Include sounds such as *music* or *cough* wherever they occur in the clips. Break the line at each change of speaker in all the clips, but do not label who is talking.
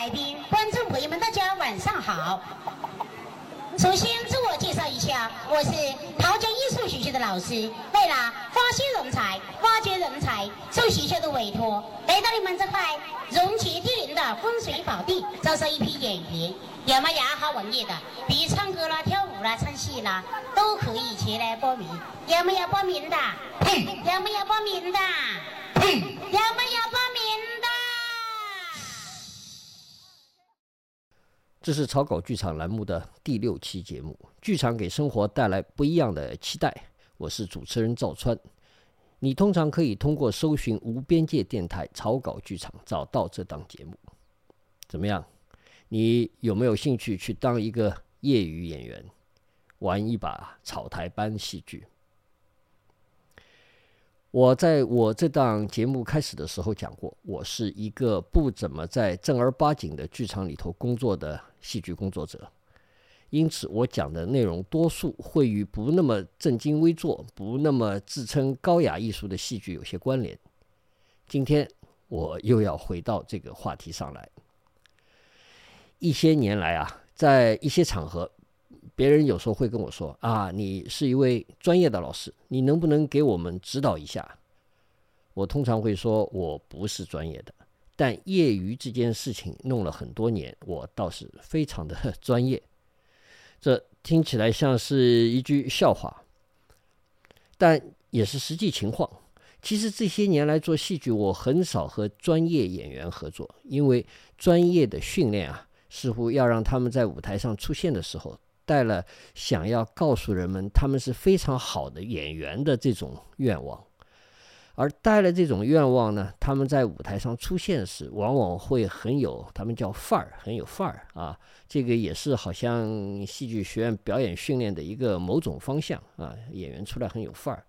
来宾、观众朋友们，大家晚上好。首先自我介绍一下，我是桃江艺术学校的老师。为了发现人才、挖掘人才，受学校的委托，来到你们这块人杰地灵的风水宝地，招收一批演员，有么爱好文艺的，比如唱歌啦、跳舞啦、唱戏啦，都可以前来报名。有没有报名的？有没有报名的？有没有报名的？
这是草稿剧场栏目的第六期节目，剧场给生活带来不一样的期待。我是主持人赵川。你通常可以通过搜寻“无边界电台草稿剧场”找到这档节目。怎么样？你有没有兴趣去当一个业余演员，玩一把草台班戏剧？我在我这档节目开始的时候讲过，我是一个不怎么在正儿八经的剧场里头工作的戏剧工作者，因此我讲的内容多数会与不那么正襟危坐、不那么自称高雅艺术的戏剧有些关联。今天我又要回到这个话题上来。一些年来啊，在一些场合。别人有时候会跟我说：“啊，你是一位专业的老师，你能不能给我们指导一下？”我通常会说：“我不是专业的，但业余这件事情弄了很多年，我倒是非常的专业。”这听起来像是一句笑话，但也是实际情况。其实这些年来做戏剧，我很少和专业演员合作，因为专业的训练啊，似乎要让他们在舞台上出现的时候。带了想要告诉人们他们是非常好的演员的这种愿望，而带了这种愿望呢，他们在舞台上出现时，往往会很有他们叫范儿，很有范儿啊。这个也是好像戏剧学院表演训练的一个某种方向啊，演员出来很有范儿。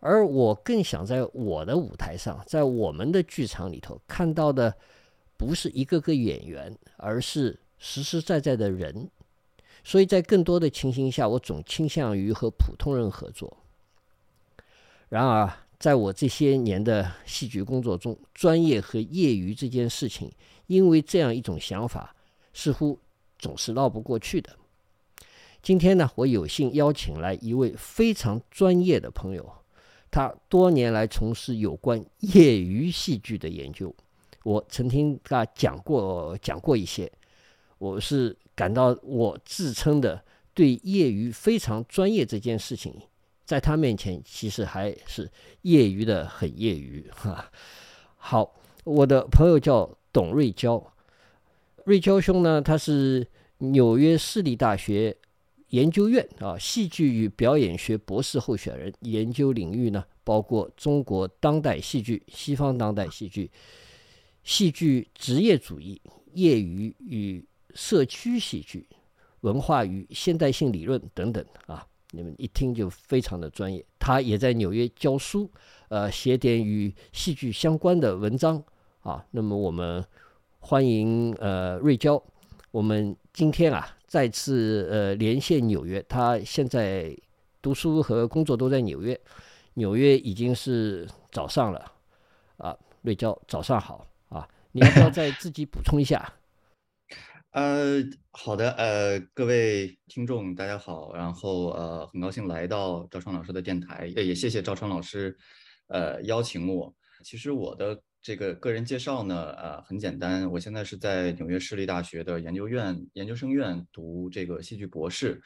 而我更想在我的舞台上，在我们的剧场里头看到的，不是一个个演员，而是实实在在的人。所以在更多的情形下，我总倾向于和普通人合作。然而，在我这些年的戏剧工作中，专业和业余这件事情，因为这样一种想法，似乎总是绕不过去的。今天呢，我有幸邀请来一位非常专业的朋友，他多年来从事有关业余戏剧的研究。我曾听他讲过讲过一些，我是。感到我自称的对业余非常专业这件事情，在他面前其实还是业余的很业余哈。好，我的朋友叫董瑞娇，瑞娇兄呢，他是纽约市立大学研究院啊戏剧与表演学博士候选人，研究领域呢包括中国当代戏剧、西方当代戏剧、戏剧职业主义、业余与。社区戏剧、文化与现代性理论等等啊，你们一听就非常的专业。他也在纽约教书，呃，写点与戏剧相关的文章啊。那么我们欢迎呃瑞娇，我们今天啊再次呃连线纽约，他现在读书和工作都在纽约，纽约已经是早上了啊。瑞娇，早上好啊，你要不要再自己补充一下？
呃，好的，呃，各位听众，大家好，然后呃，很高兴来到赵川老师的电台，也谢谢赵川老师，呃，邀请我。其实我的这个个人介绍呢，呃，很简单，我现在是在纽约市立大学的研究院研究生院读这个戏剧博士，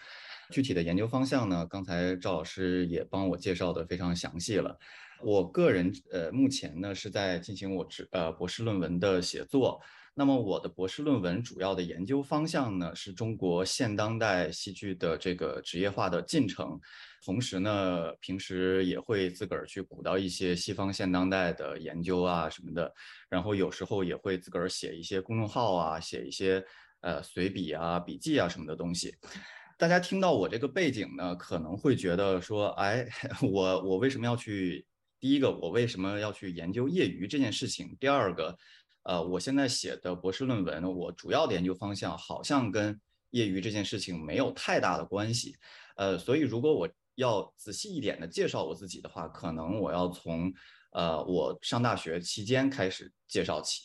具体的研究方向呢，刚才赵老师也帮我介绍的非常详细了。我个人呃，目前呢是在进行我职呃博士论文的写作。那么我的博士论文主要的研究方向呢，是中国现当代戏剧的这个职业化的进程，同时呢，平时也会自个儿去鼓捣一些西方现当代的研究啊什么的，然后有时候也会自个儿写一些公众号啊，写一些呃随笔啊、笔记啊什么的东西。大家听到我这个背景呢，可能会觉得说，哎，*laughs* 我我为什么要去？第一个，我为什么要去研究业余这件事情？第二个。呃，我现在写的博士论文，我主要的研究方向好像跟业余这件事情没有太大的关系。呃，所以如果我要仔细一点的介绍我自己的话，可能我要从呃我上大学期间开始介绍起。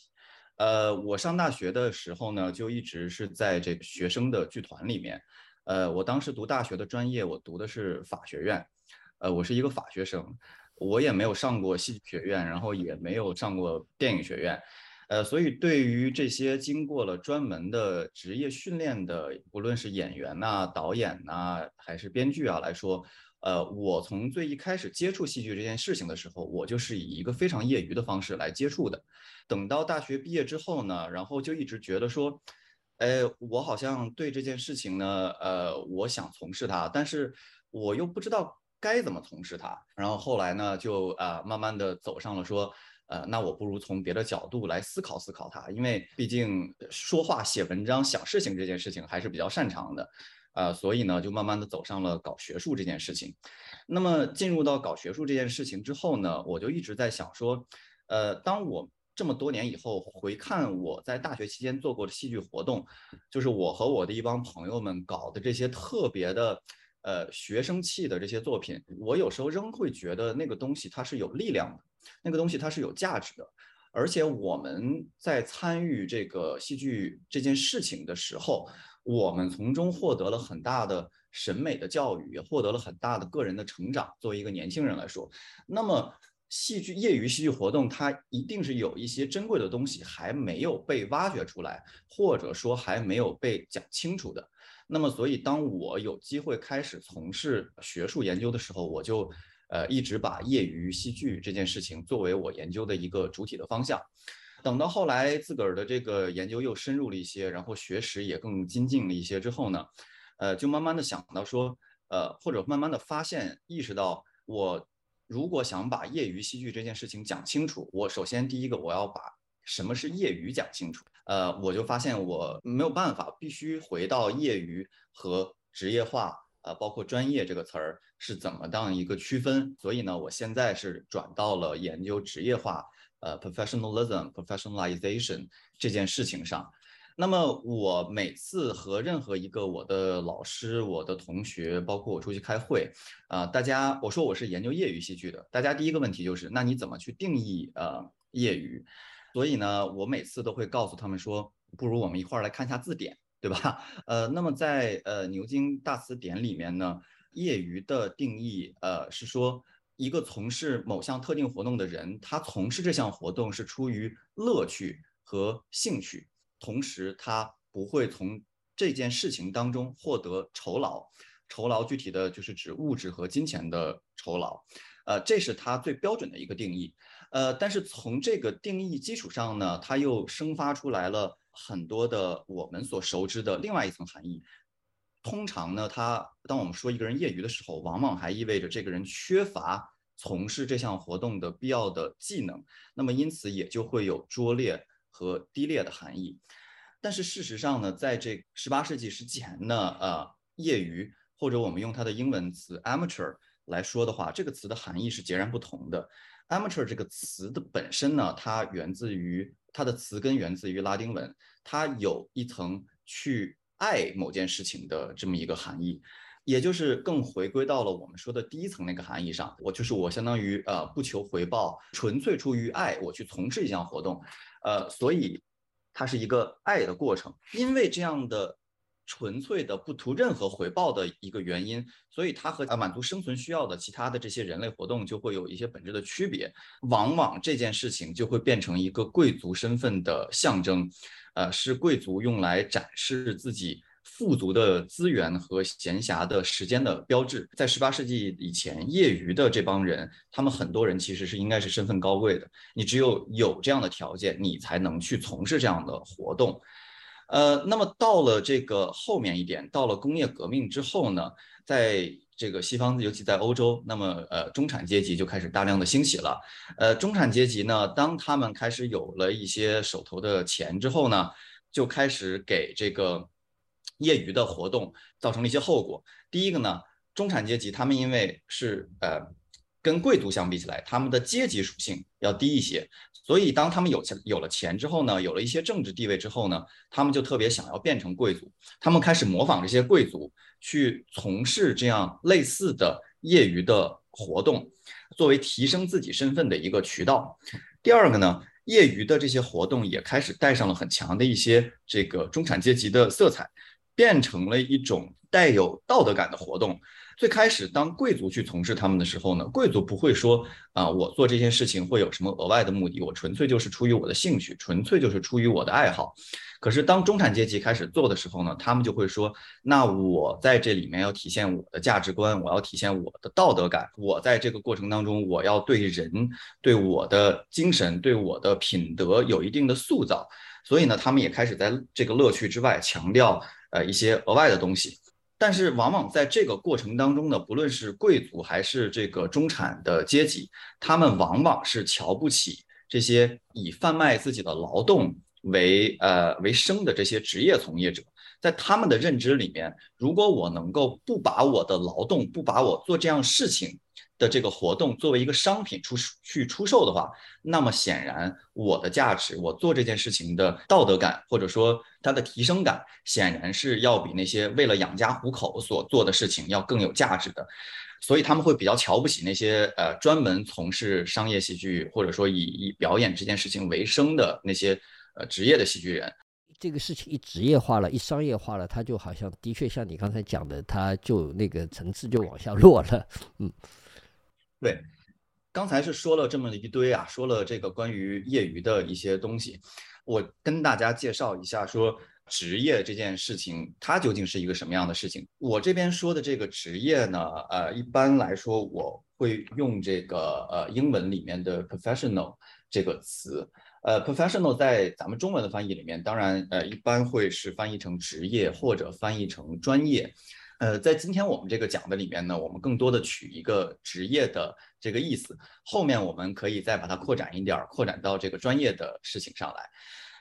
呃，我上大学的时候呢，就一直是在这个学生的剧团里面。呃，我当时读大学的专业，我读的是法学院，呃，我是一个法学生，我也没有上过戏剧学院，然后也没有上过电影学院。呃，所以对于这些经过了专门的职业训练的，不论是演员呐、导演呐，还是编剧啊来说，呃，我从最一开始接触戏剧这件事情的时候，我就是以一个非常业余的方式来接触的。等到大学毕业之后呢，然后就一直觉得说，哎，我好像对这件事情呢，呃，我想从事它，但是我又不知道该怎么从事它。然后后来呢，就啊，慢慢的走上了说。呃，那我不如从别的角度来思考思考它，因为毕竟说话、写文章、想事情这件事情还是比较擅长的，呃，所以呢，就慢慢的走上了搞学术这件事情。那么进入到搞学术这件事情之后呢，我就一直在想说，呃，当我这么多年以后回看我在大学期间做过的戏剧活动，就是我和我的一帮朋友们搞的这些特别的，呃，学生气的这些作品，我有时候仍会觉得那个东西它是有力量的。那个东西它是有价值的，而且我们在参与这个戏剧这件事情的时候，我们从中获得了很大的审美的教育，也获得了很大的个人的成长。作为一个年轻人来说，那么戏剧业余戏剧活动，它一定是有一些珍贵的东西还没有被挖掘出来，或者说还没有被讲清楚的。那么，所以当我有机会开始从事学术研究的时候，我就。呃，一直把业余戏剧这件事情作为我研究的一个主体的方向。等到后来自个儿的这个研究又深入了一些，然后学识也更精进了一些之后呢，呃，就慢慢的想到说，呃，或者慢慢的发现意识到，我如果想把业余戏剧这件事情讲清楚，我首先第一个我要把什么是业余讲清楚。呃，我就发现我没有办法，必须回到业余和职业化。呃，包括专业这个词儿是怎么当一个区分？所以呢，我现在是转到了研究职业化，呃，professionalism、professionalization 这件事情上。那么我每次和任何一个我的老师、我的同学，包括我出去开会，啊，大家我说我是研究业余戏剧的，大家第一个问题就是，那你怎么去定义呃业余？所以呢，我每次都会告诉他们说，不如我们一块儿来看一下字典。对吧？*laughs* 呃，那么在呃牛津大词典里面呢，业余的定义，呃，是说一个从事某项特定活动的人，他从事这项活动是出于乐趣和兴趣，同时他不会从这件事情当中获得酬劳。酬劳具体的就是指物质和金钱的酬劳，呃，这是他最标准的一个定义。呃，但是从这个定义基础上呢，它又生发出来了。很多的我们所熟知的另外一层含义，通常呢，他当我们说一个人业余的时候，往往还意味着这个人缺乏从事这项活动的必要的技能，那么因此也就会有拙劣和低劣的含义。但是事实上呢，在这十八世纪之前呢，呃，业余或者我们用它的英文词 amateur 来说的话，这个词的含义是截然不同的。Amateur 这个词的本身呢，它源自于。它的词根源自于拉丁文，它有一层去爱某件事情的这么一个含义，也就是更回归到了我们说的第一层那个含义上。我就是我相当于呃不求回报，纯粹出于爱，我去从事一项活动，呃，所以它是一个爱的过程。因为这样的。纯粹的不图任何回报的一个原因，所以它和啊满足生存需要的其他的这些人类活动就会有一些本质的区别。往往这件事情就会变成一个贵族身份的象征，呃，是贵族用来展示自己富足的资源和闲暇的时间的标志。在十八世纪以前，业余的这帮人，他们很多人其实是应该是身份高贵的。你只有有这样的条件，你才能去从事这样的活动。呃，那么到了这个后面一点，到了工业革命之后呢，在这个西方，尤其在欧洲，那么呃，中产阶级就开始大量的兴起了。呃，中产阶级呢，当他们开始有了一些手头的钱之后呢，就开始给这个业余的活动造成了一些后果。第一个呢，中产阶级他们因为是呃。跟贵族相比起来，他们的阶级属性要低一些，所以当他们有钱有了钱之后呢，有了一些政治地位之后呢，他们就特别想要变成贵族，他们开始模仿这些贵族去从事这样类似的业余的活动，作为提升自己身份的一个渠道。第二个呢，业余的这些活动也开始带上了很强的一些这个中产阶级的色彩，变成了一种带有道德感的活动。最开始，当贵族去从事他们的时候呢，贵族不会说啊，我做这件事情会有什么额外的目的，我纯粹就是出于我的兴趣，纯粹就是出于我的爱好。可是当中产阶级开始做的时候呢，他们就会说，那我在这里面要体现我的价值观，我要体现我的道德感，我在这个过程当中，我要对人、对我的精神、对我的品德有一定的塑造。所以呢，他们也开始在这个乐趣之外强调呃一些额外的东西。但是，往往在这个过程当中呢，不论是贵族还是这个中产的阶级，他们往往是瞧不起这些以贩卖自己的劳动为呃为生的这些职业从业者。在他们的认知里面，如果我能够不把我的劳动，不把我做这样事情。的这个活动作为一个商品出去出售的话，那么显然我的价值，我做这件事情的道德感或者说它的提升感，显然是要比那些为了养家糊口所做的事情要更有价值的。所以他们会比较瞧不起那些呃专门从事商业戏剧或者说以以表演这件事情为生的那些呃职业的戏剧人。
这个事情一职业化了，一商业化了，它就好像的确像你刚才讲的，它就那个层次就往下落了，嗯。
对，刚才是说了这么一堆啊，说了这个关于业余的一些东西，我跟大家介绍一下，说职业这件事情它究竟是一个什么样的事情。我这边说的这个职业呢，呃，一般来说我会用这个呃英文里面的 professional 这个词，呃，professional 在咱们中文的翻译里面，当然呃一般会是翻译成职业或者翻译成专业。呃，在今天我们这个讲的里面呢，我们更多的取一个职业的这个意思，后面我们可以再把它扩展一点，扩展到这个专业的事情上来。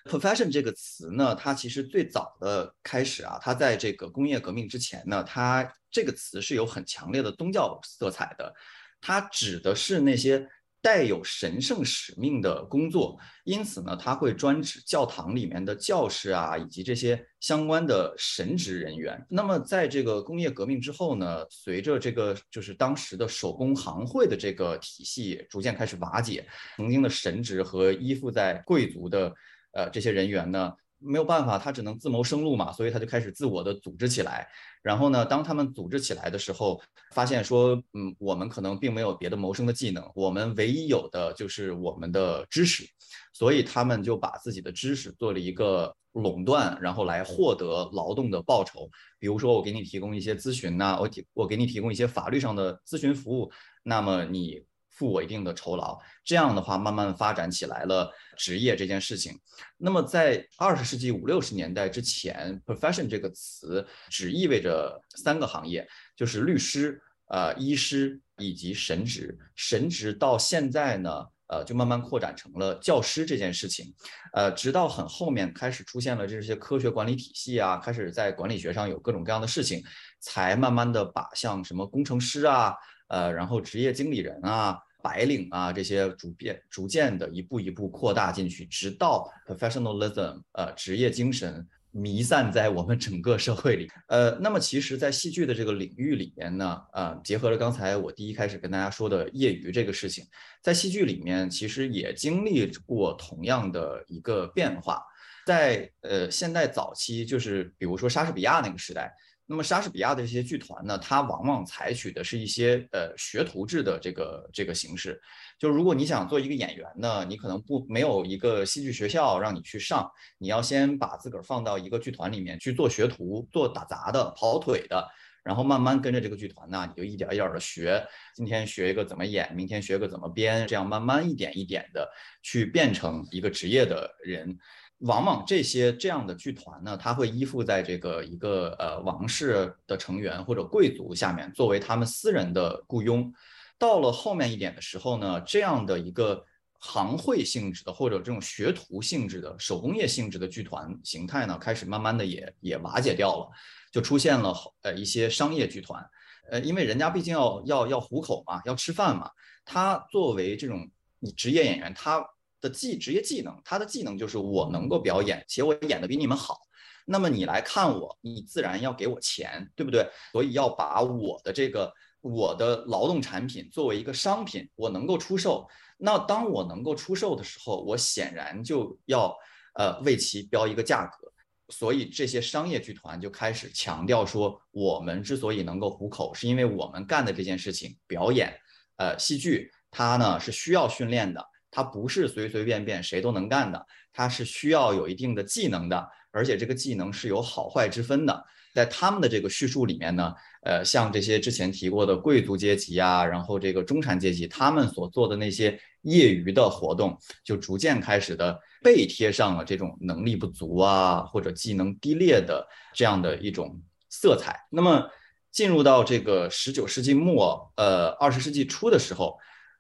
profession 这个词呢，它其实最早的开始啊，它在这个工业革命之前呢，它这个词是有很强烈的宗教色彩的，它指的是那些。带有神圣使命的工作，因此呢，他会专指教堂里面的教士啊，以及这些相关的神职人员。那么，在这个工业革命之后呢，随着这个就是当时的手工行会的这个体系逐渐开始瓦解，曾经的神职和依附在贵族的呃这些人员呢。没有办法，他只能自谋生路嘛，所以他就开始自我的组织起来。然后呢，当他们组织起来的时候，发现说，嗯，我们可能并没有别的谋生的技能，我们唯一有的就是我们的知识，所以他们就把自己的知识做了一个垄断，然后来获得劳动的报酬。比如说，我给你提供一些咨询呐，我提我给你提供一些法律上的咨询服务，那么你。付我一定的酬劳，这样的话慢慢发展起来了职业这件事情。那么在二十世纪五六十年代之前，profession 这个词只意味着三个行业，就是律师、呃医师以及神职。神职到现在呢，呃就慢慢扩展成了教师这件事情。呃，直到很后面开始出现了这些科学管理体系啊，开始在管理学上有各种各样的事情，才慢慢的把像什么工程师啊，呃然后职业经理人啊。白领啊，这些逐渐逐渐的一步一步扩大进去，直到 professionalism，呃，职业精神弥散在我们整个社会里。呃，那么其实，在戏剧的这个领域里面呢，呃，结合了刚才我第一开始跟大家说的业余这个事情，在戏剧里面其实也经历过同样的一个变化。在呃现代早期，就是比如说莎士比亚那个时代。那么莎士比亚的这些剧团呢，它往往采取的是一些呃学徒制的这个这个形式。就如果你想做一个演员呢，你可能不没有一个戏剧学校让你去上，你要先把自个儿放到一个剧团里面去做学徒，做打杂的、跑腿的，然后慢慢跟着这个剧团呢，你就一点一点的学。今天学一个怎么演，明天学个怎么编，这样慢慢一点一点的去变成一个职业的人。往往这些这样的剧团呢，他会依附在这个一个呃王室的成员或者贵族下面，作为他们私人的雇佣。到了后面一点的时候呢，这样的一个行会性质的或者这种学徒性质的手工业性质的剧团形态呢，开始慢慢的也也瓦解掉了，就出现了呃一些商业剧团。呃，因为人家毕竟要要要糊口嘛，要吃饭嘛，他作为这种你职业演员，他。的技职业技能，他的技能就是我能够表演，且我演的比你们好。那么你来看我，你自然要给我钱，对不对？所以要把我的这个我的劳动产品作为一个商品，我能够出售。那当我能够出售的时候，我显然就要呃为其标一个价格。所以这些商业剧团就开始强调说，我们之所以能够糊口，是因为我们干的这件事情，表演，呃，戏剧，它呢是需要训练的，它不是随随便便谁都能干的，它是需要有一定的技能的，而且这个技能是有好坏之分的。在他们的这个叙述里面呢，呃，像这些之前提过的贵族阶级啊，然后这个中产阶级，他们所做的那些业余的活动，就逐渐开始的被贴上了这种能力不足啊，或者技能低劣的这样的一种色彩。那么进入到这个十九世纪末，呃，二十世纪初的时候。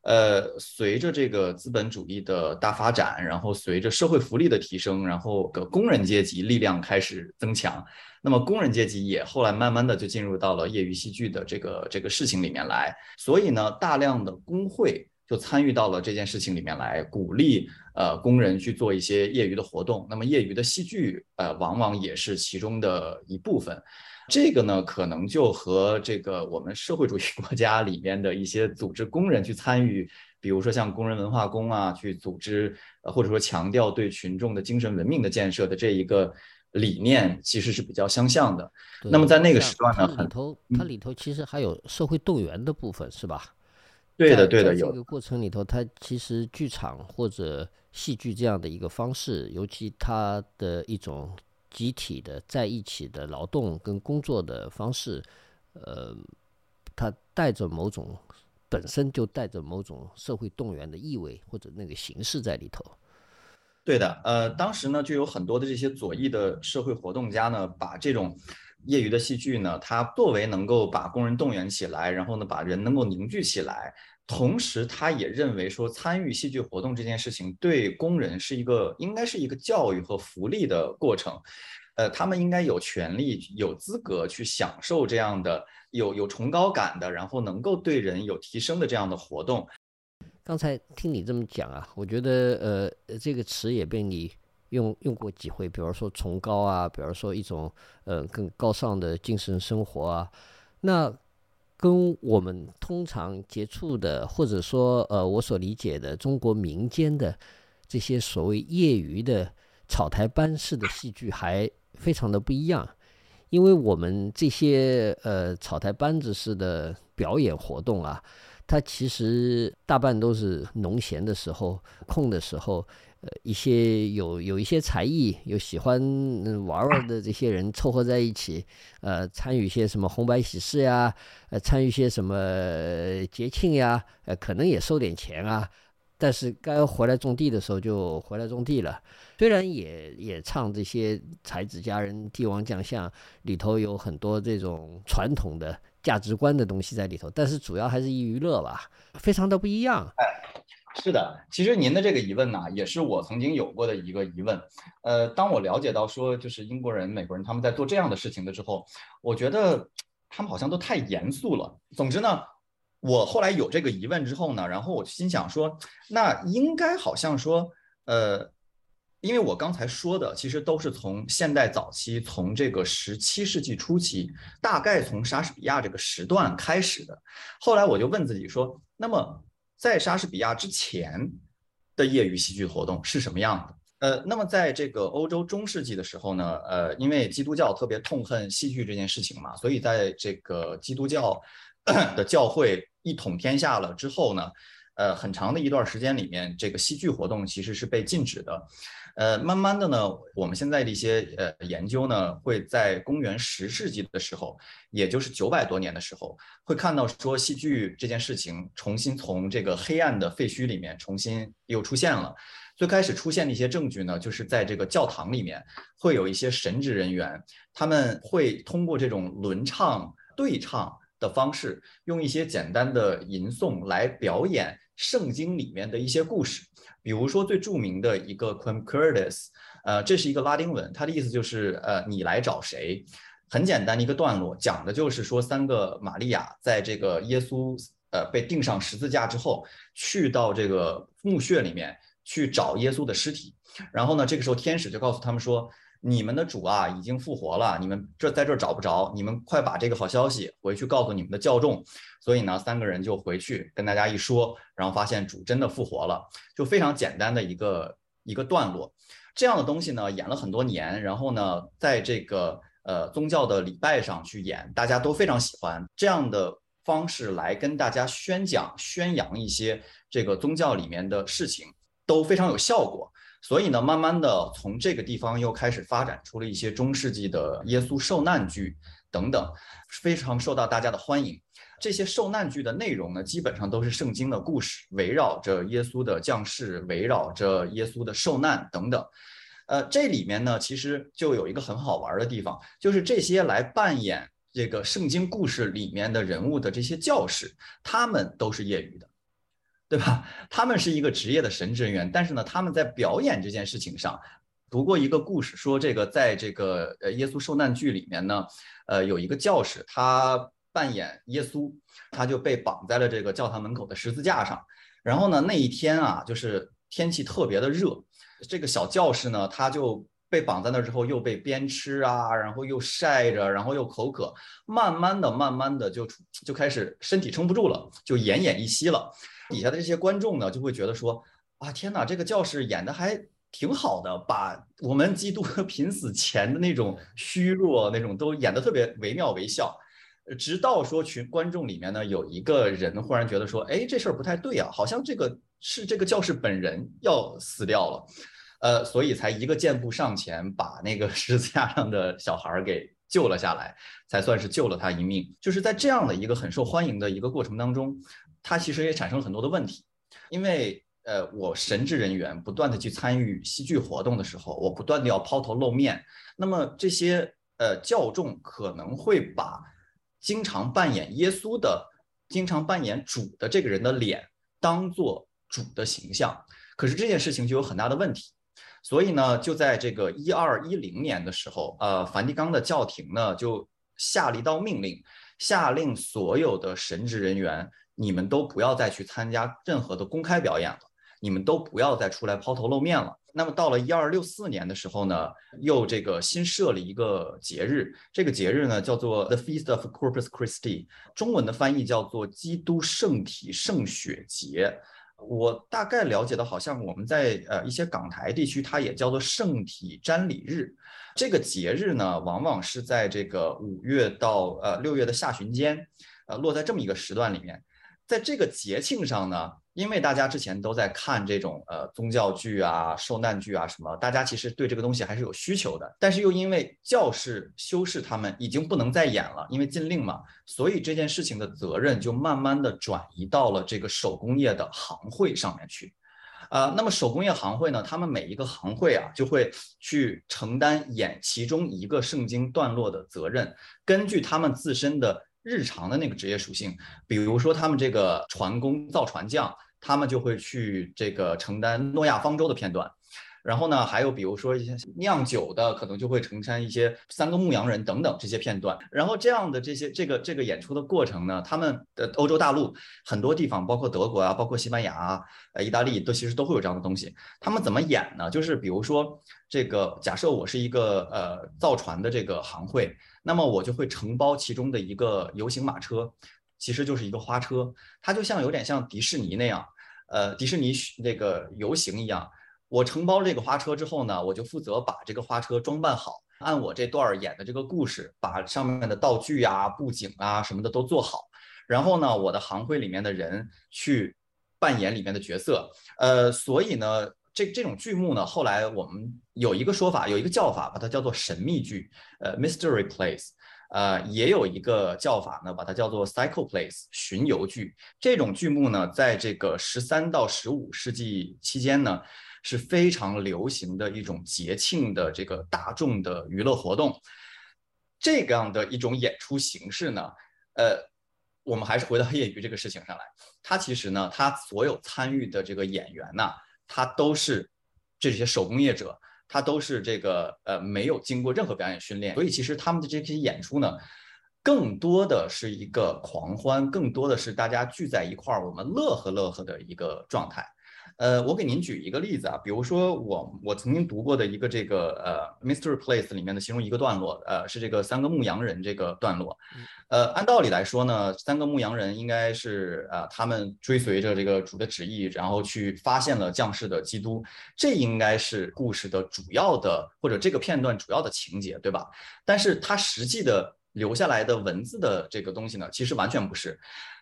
呃，随着这个资本主义的大发展，然后随着社会福利的提升，然后个工人阶级力量开始增强，那么工人阶级也后来慢慢的就进入到了业余戏剧的这个这个事情里面来。所以呢，大量的工会就参与到了这件事情里面来，鼓励呃工人去做一些业余的活动。那么业余的戏剧呃，往往也是其中的一部分。这个呢，可能就和这个我们社会主义 *laughs* 国家里面的一些组织工人去参与，比如说像工人文化宫啊，去组织，呃，或者说强调对群众的精神文明的建设的这一个理念，其实是比较相像的。那么在那个时段呢，
里头它里头其实还有社会动员的部分，是吧？
对的，对的，有。
这个过程里头，它其实剧场或者戏剧这样的一个方式，尤其它的一种。集体的在一起的劳动跟工作的方式，呃，它带着某种本身就带着某种社会动员的意味或者那个形式在里头。
对的，呃，当时呢就有很多的这些左翼的社会活动家呢，把这种业余的戏剧呢，它作为能够把工人动员起来，然后呢把人能够凝聚起来。同时，他也认为说，参与戏剧活动这件事情对工人是一个应该是一个教育和福利的过程，呃，他们应该有权利、有资格去享受这样的有有崇高感的，然后能够对人有提升的这样的活动。
刚才听你这么讲啊，我觉得呃，这个词也被你用用过几回，比如说崇高啊，比如说一种呃更高尚的精神生活啊，那。跟我们通常接触的，或者说呃，我所理解的中国民间的这些所谓业余的草台班式的戏剧，还非常的不一样。因为我们这些呃草台班子式的表演活动啊，它其实大半都是农闲的时候、空的时候。呃，一些有有一些才艺、有喜欢玩玩的这些人凑合在一起，呃，参与一些什么红白喜事呀，呃，参与一些什么节庆呀，呃，可能也收点钱啊。但是该回来种地的时候就回来种地了。虽然也也唱这些才子佳人、帝王将相，里头有很多这种传统的价值观的东西在里头，但是主要还是以娱乐吧，非常的不一样。
是的，其实您的这个疑问呢，也是我曾经有过的一个疑问。呃，当我了解到说，就是英国人、美国人他们在做这样的事情的时候，我觉得他们好像都太严肃了。总之呢，我后来有这个疑问之后呢，然后我心想说，那应该好像说，呃，因为我刚才说的其实都是从现代早期，从这个十七世纪初期，大概从莎士比亚这个时段开始的。后来我就问自己说，那么。在莎士比亚之前的业余戏剧活动是什么样的？呃，那么在这个欧洲中世纪的时候呢，呃，因为基督教特别痛恨戏剧这件事情嘛，所以在这个基督教 *clears throat* 的教会一统天下了之后呢，呃，很长的一段时间里面，这个戏剧活动其实是被禁止的。呃，慢慢的呢，我们现在的一些呃研究呢，会在公元十世纪的时候，也就是九百多年的时候，会看到说戏剧这件事情重新从这个黑暗的废墟里面重新又出现了。最开始出现的一些证据呢，就是在这个教堂里面会有一些神职人员，他们会通过这种轮唱对唱的方式，用一些简单的吟诵来表演圣经里面的一些故事。比如说最著名的一个 Quem Curdis，呃，这是一个拉丁文，它的意思就是呃，你来找谁？很简单的一个段落，讲的就是说三个玛利亚在这个耶稣呃被钉上十字架之后，去到这个墓穴里面去找耶稣的尸体。然后呢，这个时候天使就告诉他们说，你们的主啊已经复活了，你们这在这儿找不着，你们快把这个好消息回去告诉你们的教众。所以呢，三个人就回去跟大家一说，然后发现主真的复活了，就非常简单的一个一个段落。这样的东西呢，演了很多年，然后呢，在这个呃宗教的礼拜上去演，大家都非常喜欢这样的方式来跟大家宣讲、宣扬一些这个宗教里面的事情，都非常有效果。所以呢，慢慢的从这个地方又开始发展出了一些中世纪的耶稣受难剧等等，非常受到大家的欢迎。这些受难剧的内容呢，基本上都是圣经的故事，围绕着耶稣的降世，围绕着耶稣的受难等等。呃，这里面呢，其实就有一个很好玩的地方，就是这些来扮演这个圣经故事里面的人物的这些教士，他们都是业余的。对吧？他们是一个职业的神职人员，但是呢，他们在表演这件事情上，读过一个故事，说这个在这个呃耶稣受难剧里面呢，呃有一个教士，他扮演耶稣，他就被绑在了这个教堂门口的十字架上。然后呢，那一天啊，就是天气特别的热，这个小教士呢，他就被绑在那之后，又被鞭笞啊，然后又晒着，然后又口渴，慢慢的、慢慢的就就开始身体撑不住了，就奄奄一息了。底下的这些观众呢，就会觉得说，啊天哪，这个教士演的还挺好的，把我们基督濒死前的那种虚弱那种都演得特别惟妙惟肖。直到说群观众里面呢，有一个人忽然觉得说，哎，这事儿不太对啊，好像这个是这个教士本人要死掉了，呃，所以才一个箭步上前，把那个十字架上的小孩给救了下来，才算是救了他一命。就是在这样的一个很受欢迎的一个过程当中。他其实也产生了很多的问题，因为呃，我神职人员不断的去参与戏剧活动的时候，我不断的要抛头露面，那么这些呃教众可能会把经常扮演耶稣的、经常扮演主的这个人的脸当做主的形象，可是这件事情就有很大的问题，所以呢，就在这个一二一零年的时候，呃，梵蒂冈的教廷呢就下了一道命令，下令所有的神职人员。你们都不要再去参加任何的公开表演了，你们都不要再出来抛头露面了。那么到了一二六四年的时候呢，又这个新设了一个节日，这个节日呢叫做 The Feast of Corpus Christi，中文的翻译叫做基督圣体圣血节。我大概了解的，好像我们在呃一些港台地区，它也叫做圣体瞻礼日。这个节日呢，往往是在这个五月到呃六月的下旬间，呃落在这么一个时段里面。在这个节庆上呢，因为大家之前都在看这种呃宗教剧啊、受难剧啊什么，大家其实对这个东西还是有需求的。但是又因为教士、修士他们已经不能再演了，因为禁令嘛，所以这件事情的责任就慢慢的转移到了这个手工业的行会上面去。啊，那么手工业行会呢，他们每一个行会啊，就会去承担演其中一个圣经段落的责任，根据他们自身的。日常的那个职业属性，比如说他们这个船工、造船匠，他们就会去这个承担诺亚方舟的片段。然后呢，还有比如说一些酿酒的，可能就会承担一些三个牧羊人等等这些片段。然后这样的这些这个这个演出的过程呢，他们的欧洲大陆很多地方，包括德国啊，包括西班牙啊，呃，意大利都其实都会有这样的东西。他们怎么演呢？就是比如说这个，假设我是一个呃造船的这个行会，那么我就会承包其中的一个游行马车，其实就是一个花车，它就像有点像迪士尼那样，呃，迪士尼那个游行一样。我承包这个花车之后呢，我就负责把这个花车装扮好，按我这段演的这个故事，把上面的道具啊、布景啊什么的都做好。然后呢，我的行会里面的人去扮演里面的角色。呃，所以呢，这这种剧目呢，后来我们有一个说法，有一个叫法，把它叫做神秘剧，呃，mystery plays。呃，也有一个叫法呢，把它叫做 cycle plays，巡游剧。这种剧目呢，在这个十三到十五世纪期间呢。是非常流行的一种节庆的这个大众的娱乐活动，这样的一种演出形式呢，呃，我们还是回到业余这个事情上来。它其实呢，它所有参与的这个演员呢，他都是这些手工业者，他都是这个呃没有经过任何表演训练，所以其实他们的这些演出呢，更多的是一个狂欢，更多的是大家聚在一块儿，我们乐呵乐呵的一个状态。呃，我给您举一个例子啊，比如说我我曾经读过的一个这个呃《Mystery Place》里面的其中一个段落，呃，是这个三个牧羊人这个段落。呃，按道理来说呢，三个牧羊人应该是呃，他们追随着这个主的旨意，然后去发现了降世的基督，这应该是故事的主要的或者这个片段主要的情节，对吧？但是它实际的留下来的文字的这个东西呢，其实完全不是。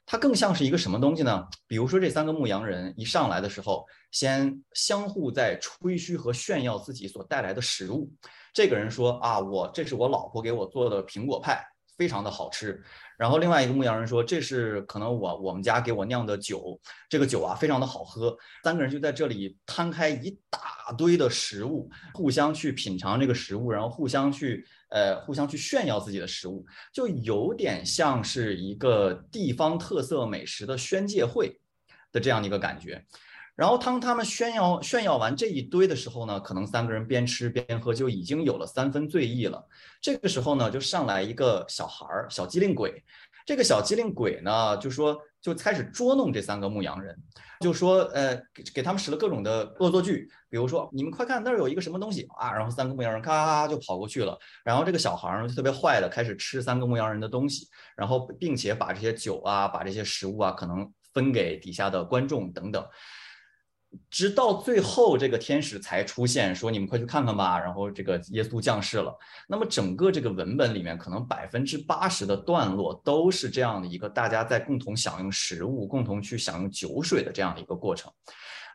它更像是一个什么东西呢？比如说这三个牧羊人一上来的时候，先相互在吹嘘和炫耀自己所带来的食物。这个人说啊，我这是我老婆给我做的苹果派，非常的好吃。然后另外一个牧羊人说，这是可能我我们家给我酿的酒，这个酒啊非常的好喝。三个人就在这里摊开一大堆的食物，互相去品尝这个食物，然后互相去。呃，互相去炫耀自己的食物，就有点像是一个地方特色美食的宣介会的这样的一个感觉。然后当他们炫耀炫耀完这一堆的时候呢，可能三个人边吃边喝，就已经有了三分醉意了。这个时候呢，就上来一个小孩儿，小机灵鬼。这个小机灵鬼呢，就说。就开始捉弄这三个牧羊人，就说，呃，给给他们使了各种的恶作剧，比如说，你们快看那儿有一个什么东西啊，然后三个牧羊人咔咔就跑过去了，然后这个小孩儿就特别坏的开始吃三个牧羊人的东西，然后并且把这些酒啊，把这些食物啊，可能分给底下的观众等等。直到最后，这个天使才出现，说：“你们快去看看吧。”然后这个耶稣降世了。那么整个这个文本里面，可能百分之八十的段落都是这样的一个大家在共同享用食物、共同去享用酒水的这样的一个过程。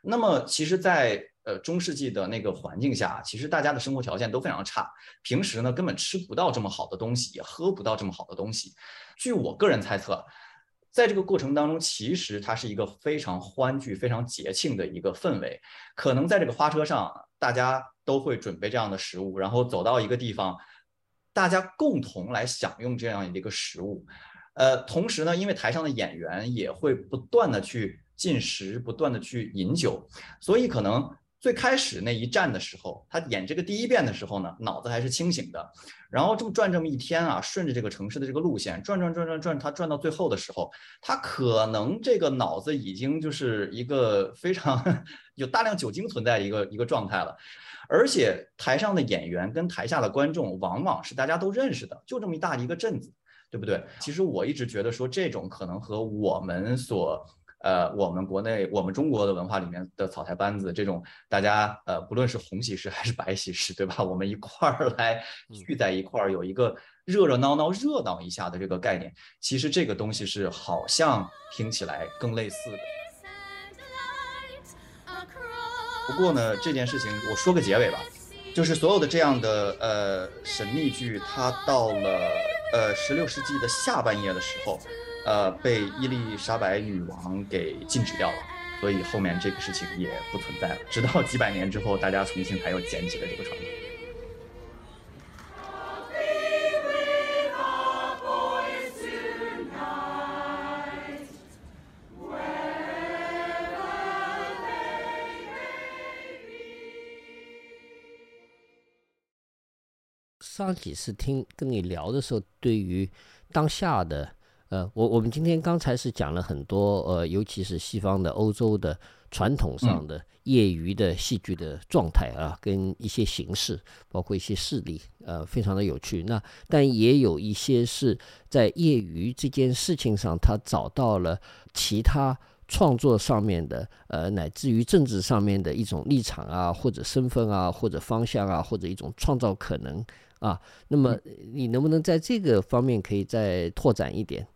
那么其实，在呃中世纪的那个环境下，其实大家的生活条件都非常差，平时呢根本吃不到这么好的东西，也喝不到这么好的东西。据我个人猜测。在这个过程当中，其实它是一个非常欢聚、非常节庆的一个氛围。可能在这个花车上，大家都会准备这样的食物，然后走到一个地方，大家共同来享用这样一个食物。呃，同时呢，因为台上的演员也会不断的去进食，不断的去饮酒，所以可能。最开始那一站的时候，他演这个第一遍的时候呢，脑子还是清醒的。然后这么转这么一天啊，顺着这个城市的这个路线转转转转转，他转到最后的时候，他可能这个脑子已经就是一个非常有大量酒精存在一个一个状态了。而且台上的演员跟台下的观众往往是大家都认识的，就这么一大一个镇子，对不对？其实我一直觉得说这种可能和我们所。呃，我们国内，我们中国的文化里面的草台班子，这种大家呃，不论是红喜事还是白喜事，对吧？我们一块儿来聚在一块儿，有一个热热闹闹、热闹一下的这个概念，其实这个东西是好像听起来更类似的。不过呢，这件事情我说个结尾吧，就是所有的这样的呃神秘剧，它到了呃十六世纪的下半叶的时候。呃，被伊丽莎白女王给禁止掉了，所以后面这个事情也不存在了。直到几百年之后，大家重新才又捡起了这个传统。
上几次听跟你聊的时候，对于当下的。呃，我我们今天刚才是讲了很多，呃，尤其是西方的、欧洲的传统上的业余的戏剧的状态啊，跟一些形式，包括一些事例，呃，非常的有趣。那但也有一些是在业余这件事情上，他找到了其他创作上面的，呃，乃至于政治上面的一种立场啊，或者身份啊，或者方向啊，或者一种创造可能啊。那么你能不能在这个方面可以再拓展一点？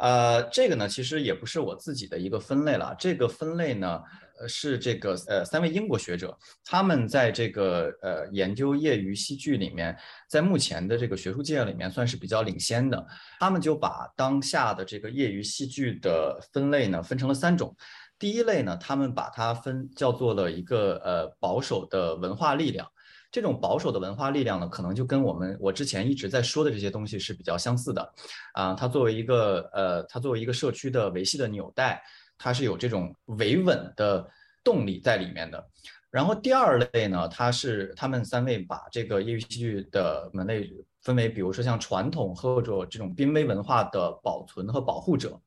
呃，这个呢，其实也不是我自己的一个分类了。这个分类呢，是这个呃三位英国学者，他们在这个呃研究业余戏剧里面，在目前的这个学术界里面算是比较领先的。他们就把当下的这个业余戏剧的分类呢，分成了三种。第一类呢，他们把它分叫做了一个呃保守的文化力量。这种保守的文化力量呢，可能就跟我们我之前一直在说的这些东西是比较相似的，啊，它作为一个呃，它作为一个社区的维系的纽带，它是有这种维稳的动力在里面的。然后第二类呢，它是他们三位把这个业余戏剧的门类分为，比如说像传统或者这种濒危文化的保存和保护者。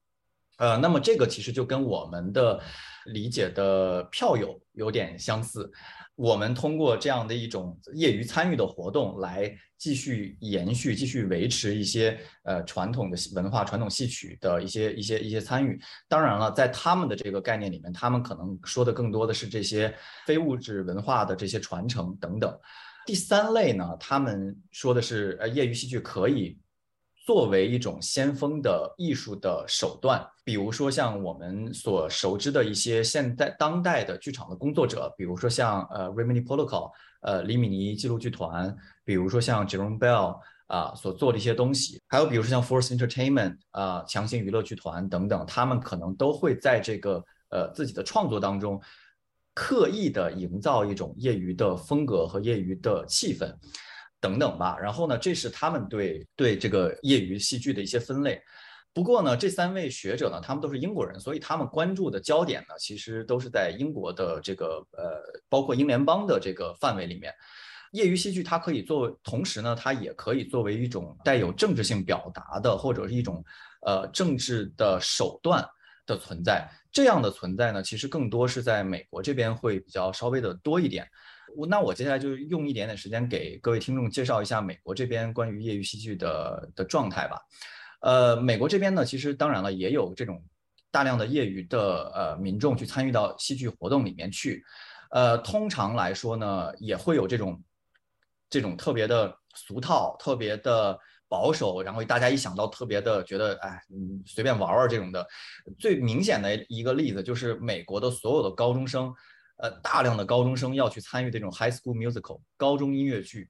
呃，那么这个其实就跟我们的理解的票友有点相似。我们通过这样的一种业余参与的活动来继续延续、继续维持一些呃传统的文化、传统戏曲的一些一些一些参与。当然了，在他们的这个概念里面，他们可能说的更多的是这些非物质文化的这些传承等等。第三类呢，他们说的是呃业余戏剧可以。作为一种先锋的艺术的手段，比如说像我们所熟知的一些现代当代的剧场的工作者，比如说像呃 Rimini Protocol，呃李米尼记录剧团，比如说像 Jerome Bell 啊所做的一些东西，还有比如说像 Force Entertainment 啊强行娱乐剧团等等，他们可能都会在这个呃自己的创作当中刻意的营造一种业余的风格和业余的气氛。等等吧，然后呢，这是他们对对这个业余戏剧的一些分类。不过呢，这三位学者呢，他们都是英国人，所以他们关注的焦点呢，其实都是在英国的这个呃，包括英联邦的这个范围里面。业余戏剧它可以作为，同时呢，它也可以作为一种带有政治性表达的，或者是一种呃政治的手段的存在。这样的存在呢，其实更多是在美国这边会比较稍微的多一点。我那我接下来就用一点点时间给各位听众介绍一下美国这边关于业余戏剧的的状态吧。呃，美国这边呢，其实当然了，也有这种大量的业余的呃民众去参与到戏剧活动里面去。呃，通常来说呢，也会有这种这种特别的俗套、特别的保守，然后大家一想到特别的觉得哎，随便玩玩这种的。最明显的一个例子就是美国的所有的高中生。呃，大量的高中生要去参与这种 high school musical 高中音乐剧。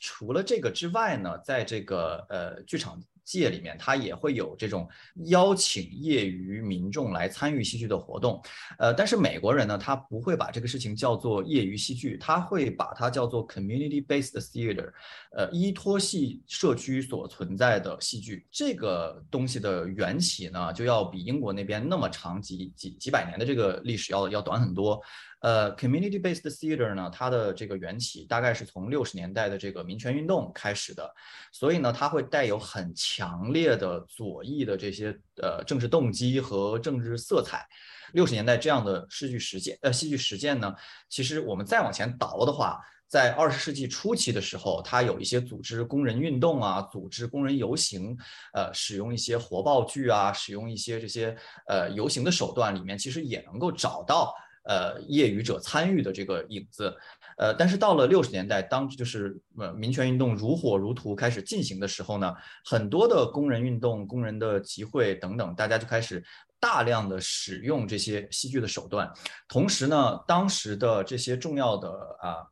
除了这个之外呢，在这个呃剧场。界里面，它也会有这种邀请业余民众来参与戏剧的活动，呃，但是美国人呢，他不会把这个事情叫做业余戏剧，他会把它叫做 community-based theater，呃，依托系社区所存在的戏剧。这个东西的缘起呢，就要比英国那边那么长几几几百年的这个历史要要短很多。呃，community-based theater 呢，它的这个缘起大概是从六十年代的这个民权运动开始的，所以呢，它会带有很强烈的左翼的这些呃政治动机和政治色彩。六十年代这样的戏剧实践，呃，戏剧实践呢，其实我们再往前倒的话，在二十世纪初期的时候，它有一些组织工人运动啊，组织工人游行，呃，使用一些活爆剧啊，使用一些这些呃游行的手段里面，其实也能够找到。呃，业余者参与的这个影子，呃，但是到了六十年代，当就是呃民权运动如火如荼开始进行的时候呢，很多的工人运动、工人的集会等等，大家就开始大量的使用这些戏剧的手段。同时呢，当时的这些重要的啊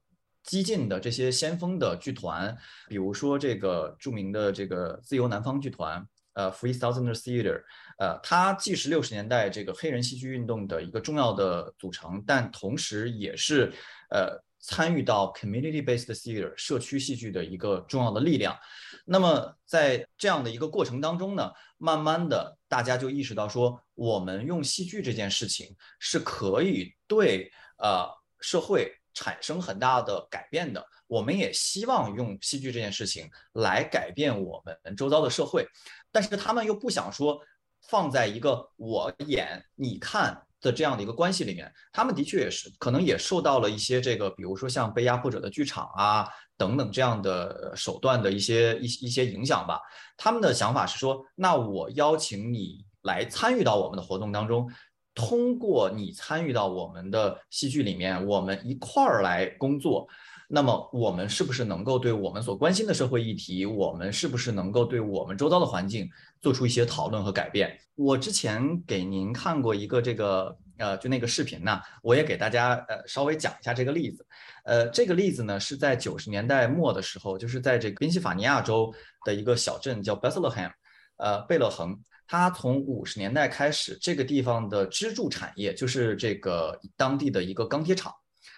激进的这些先锋的剧团，比如说这个著名的这个自由南方剧团。呃，Free Southerner Theater，呃，它既是六十年代这个黑人戏剧运动的一个重要的组成，但同时也是呃参与到 Community-based theater 社区戏剧的一个重要的力量。那么在这样的一个过程当中呢，慢慢的大家就意识到说，我们用戏剧这件事情是可以对呃社会产生很大的改变的。我们也希望用戏剧这件事情来改变我们周遭的社会。但是他们又不想说放在一个我演你看的这样的一个关系里面，他们的确也是可能也受到了一些这个，比如说像被压迫者的剧场啊等等这样的手段的一些一一些影响吧。他们的想法是说，那我邀请你来参与到我们的活动当中，通过你参与到我们的戏剧里面，我们一块儿来工作。那么我们是不是能够对我们所关心的社会议题，我们是不是能够对我们周遭的环境做出一些讨论和改变？我之前给您看过一个这个呃，就那个视频呢，我也给大家呃稍微讲一下这个例子。呃，这个例子呢是在九十年代末的时候，就是在这个宾夕法尼亚州的一个小镇叫 Bethlehem，呃，贝勒恒。它从五十年代开始，这个地方的支柱产业就是这个当地的一个钢铁厂、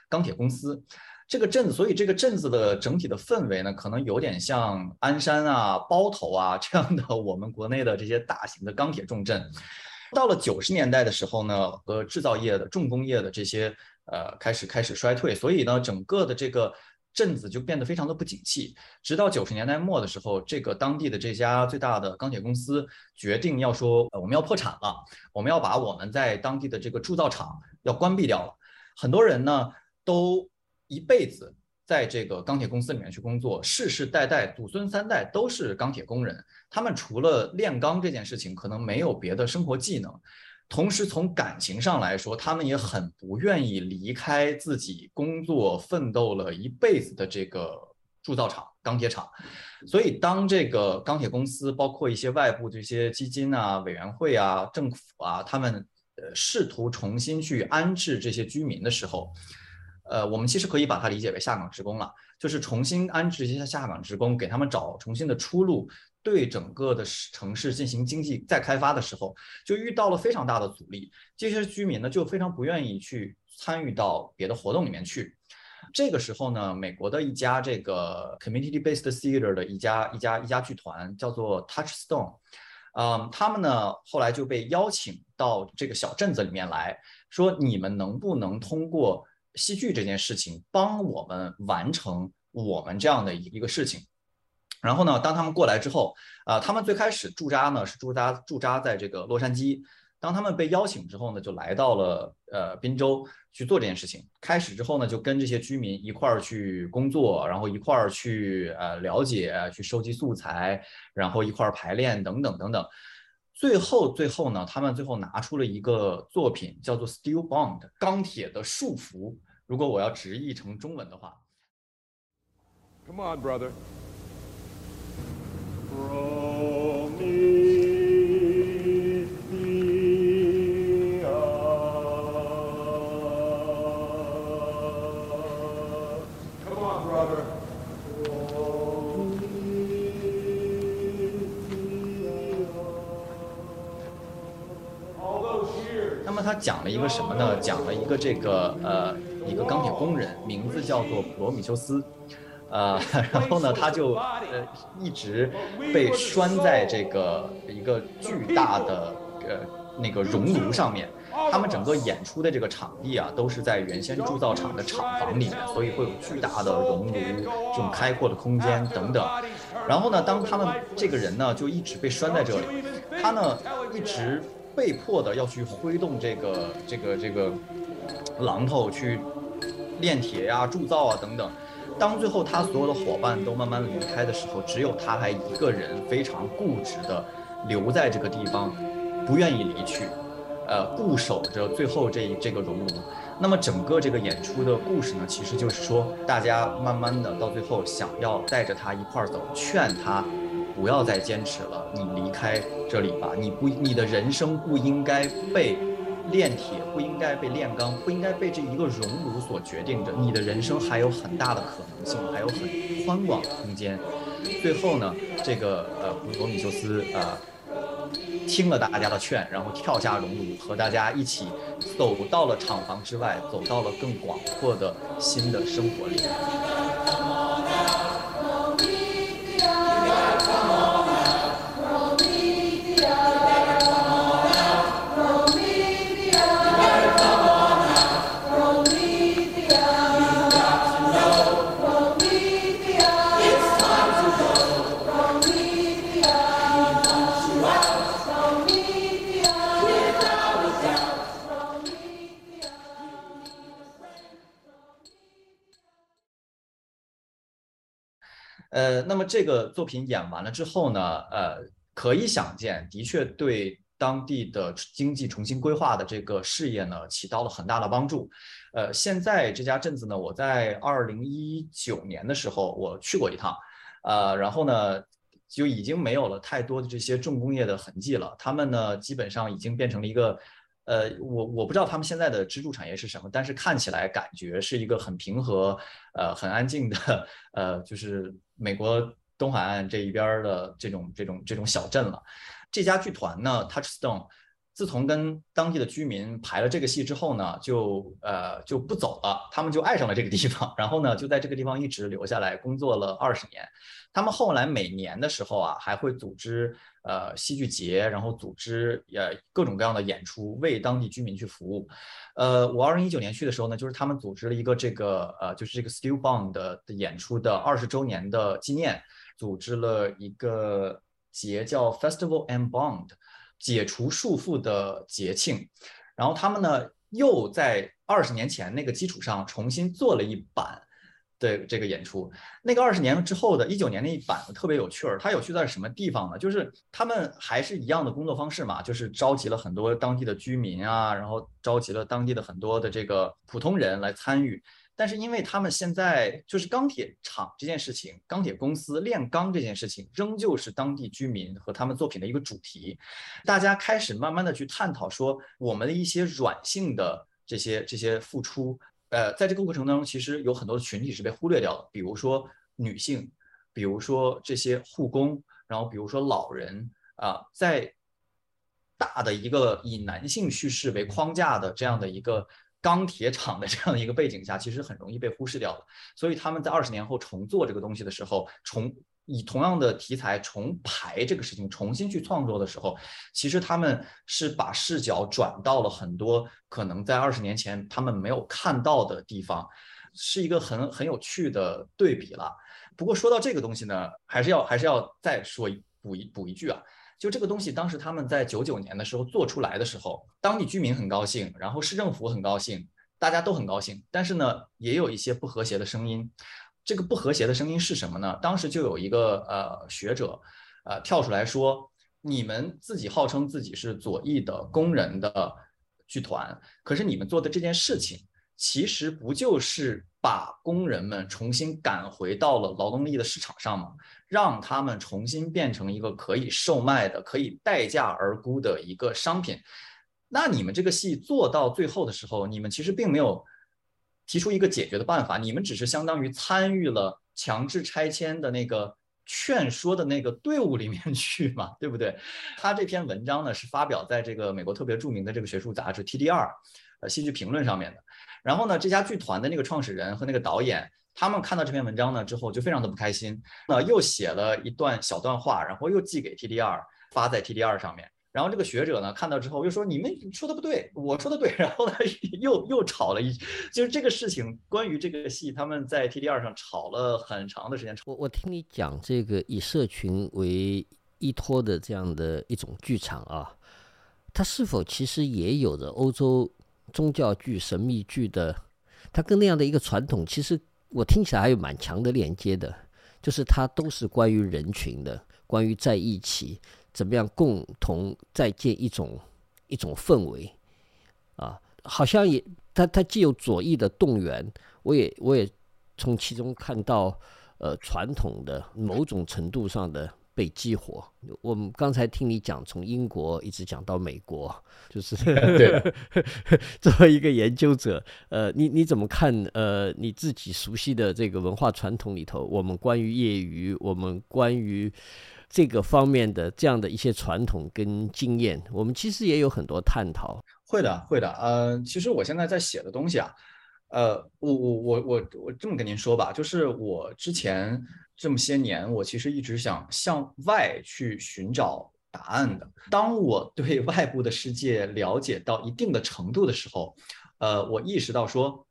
钢铁公司。这个镇子，所以这个镇子的整体的氛围呢，可能有点像鞍山啊、包头啊这样的我们国内的这些大型的钢铁重镇。到了九十年代的时候呢，和制造业的重工业的这些呃开始开始衰退，所以呢，整个的这个镇子就变得非常的不景气。直到九十年代末的时候，这个当地的这家最大的钢铁公司决定要说，我们要破产了，我们要把我们在当地的这个铸造厂要关闭掉了。很多人呢都一辈子在这个钢铁公司里面去工作，世世代代祖孙三代都是钢铁工人，他们除了炼钢这件事情，可能没有别的生活技能。同时，从感情上来说，他们也很不愿意离开自己工作奋斗了一辈子的这个铸造厂、钢铁厂。所以，当这个钢铁公司，包括一些外部这些基金啊、委员会啊、政府啊，他们呃试图重新去安置这些居民的时候，呃，我们其实可以把它理解为下岗职工了，就是重新安置一些下岗职工，给他们找重新的出路。对整个的城市进行经济再开发的时候，就遇到了非常大的阻力。这些居民呢，就非常不愿意去参与到别的活动里面去。这个时候呢，美国的一家这个 community-based theater 的一家一家一家剧团叫做 Touchstone，嗯，他们呢后来就被邀请到这个小镇子里面来说，你们能不能通过戏剧这件事情，帮我们完成我们这样的一个事情？然后呢，当他们过来之后，啊，他们最开始驻扎呢是驻扎驻扎在这个洛杉矶。当他们被邀请之后呢，就来到了呃宾州去做这件事情。开始之后呢，就跟这些居民一块儿去工作，然后一块儿去呃了解、去收集素材，然后一块儿排练等等等等。最后最后呢，他们最后拿出了一个作品，叫做《Steel Bond》钢铁的束缚。如果我要直译成中文的话
，Come on, brother.
讲了一个什么呢？讲了一个这个呃，一个钢铁工人，名字叫做普罗米修斯。呃，*laughs* 然后呢，他就呃一直被拴在这个一个巨大的呃那个熔炉上面。他们整个演出的这个场地啊，都是在原先铸造厂的厂房里面，所以会有巨大的熔炉、这种开阔的空间等等。然后呢，当他们这个人呢就一直被拴在这里，他呢一直被迫的要去挥动这个这个这个榔头去炼铁呀、铸造啊等等。当最后他所有的伙伴都慢慢离开的时候，只有他还一个人非常固执的留在这个地方，不愿意离去，呃，固守着最后这这个熔炉。那么整个这个演出的故事呢，其实就是说，大家慢慢的到最后想要带着他一块儿走，劝他不要再坚持了，你离开这里吧，你不，你的人生不应该被。炼铁不应该被炼钢，不应该被这一个熔炉所决定着。你的人生还有很大的可能性，还有很宽广的空间。最后呢，这个呃普罗米修斯啊，听了大家的劝，然后跳下熔炉，和大家一起走到了厂房之外，走到了更广阔的新的生活里。呃，那么这个作品演完了之后呢，呃，可以想见，的确对当地的经济重新规划的这个事业呢，起到了很大的帮助。呃，现在这家镇子呢，我在二零一九年的时候我去过一趟，呃，然后呢，就已经没有了太多的这些重工业的痕迹了，他们呢，基本上已经变成了一个。呃，我我不知道他们现在的支柱产业是什么，但是看起来感觉是一个很平和、呃很安静的，呃，就是美国东海岸这一边的这种这种这种小镇了。这家剧团呢，Touchstone，自从跟当地的居民排了这个戏之后呢，就呃就不走了，他们就爱上了这个地方，然后呢就在这个地方一直留下来工作了二十年。他们后来每年的时候啊，还会组织呃戏剧节，然后组织呃各种各样的演出，为当地居民去服务。呃，我二零一九年去的时候呢，就是他们组织了一个这个呃，就是这个 Still Bond 的演出的二十周年的纪念，组织了一个节叫 Festival and Bond，解除束缚的节庆。然后他们呢，又在二十年前那个基础上重新做了一版。的这个演出，那个二十年之后的一九年那一版特别有趣儿。它有趣在什么地方呢？就是他们还是一样的工作方式嘛，就是召集了很多当地的居民啊，然后召集了当地的很多的这个普通人来参与。但是因为他们现在就是钢铁厂这件事情，钢铁公司炼钢这件事情，仍旧是当地居民和他们作品的一个主题。大家开始慢慢的去探讨说，我们的一些软性的这些这些付出。呃，在这个过程当中，其实有很多的群体是被忽略掉的，比如说女性，比如说这些护工，然后比如说老人啊，在大的一个以男性叙事为框架的这样的一个钢铁厂的这样的一个背景下，其实很容易被忽视掉的。所以他们在二十年后重做这个东西的时候，重。以同样的题材重排这个事情，重新去创作的时候，其实他们是把视角转到了很多可能在二十年前他们没有看到的地方，是一个很很有趣的对比了。不过说到这个东西呢，还是要还是要再说补一补一句啊，就这个东西当时他们在九九年的时候做出来的时候，当地居民很高兴，然后市政府很高兴，大家都很高兴，但是呢，也有一些不和谐的声音。这个不和谐的声音是什么呢？当时就有一个呃学者，呃跳出来说，你们自己号称自己是左翼的工人的剧团，可是你们做的这件事情，其实不就是把工人们重新赶回到了劳动力的市场上吗？让他们重新变成一个可以售卖的、可以待价而沽的一个商品。那你们这个戏做到最后的时候，你们其实并没有。提出一个解决的办法，你们只是相当于参与了强制拆迁的那个劝说的那个队伍里面去嘛，对不对？他这篇文章呢是发表在这个美国特别著名的这个学术杂志 TDR，呃，戏剧评论上面的。然后呢，这家剧团的那个创始人和那个导演，他们看到这篇文章呢之后就非常的不开心，那又写了一段小段话，然后又寄给 TDR，发在 TDR 上面。然后这个学者呢看到之后又说你们说的不对，我说的对。*laughs* 然后呢又又吵了一，就是这个事情关于这个戏他们在 TDR 上吵了很长的时间。
我我听你讲这个以社群为依托的这样的一种剧场啊，它是否其实也有着欧洲宗教剧、神秘剧的？它跟那样的一个传统，其实我听起来还有蛮强的连接的，就是它都是关于人群的，关于在一起。怎么样共同再建一种一种氛围啊？好像也，它它既有左翼的动员，我也我也从其中看到呃传统的某种程度上的被激活。我们刚才听你讲，从英国一直讲到美国，*laughs* 就是 *laughs* 作为一个研究者，呃，你你怎么看？呃，你自己熟悉的这个文化传统里头，我们关于业余，我们关于。这个方面的这样的一些传统跟经验，我们其实也有很多探讨。
会的，会的。呃，其实我现在在写的东西啊，呃，我我我我我这么跟您说吧，就是我之前这么些年，我其实一直想向外去寻找答案的。当我对外部的世界了解到一定的程度的时候，呃，我意识到说。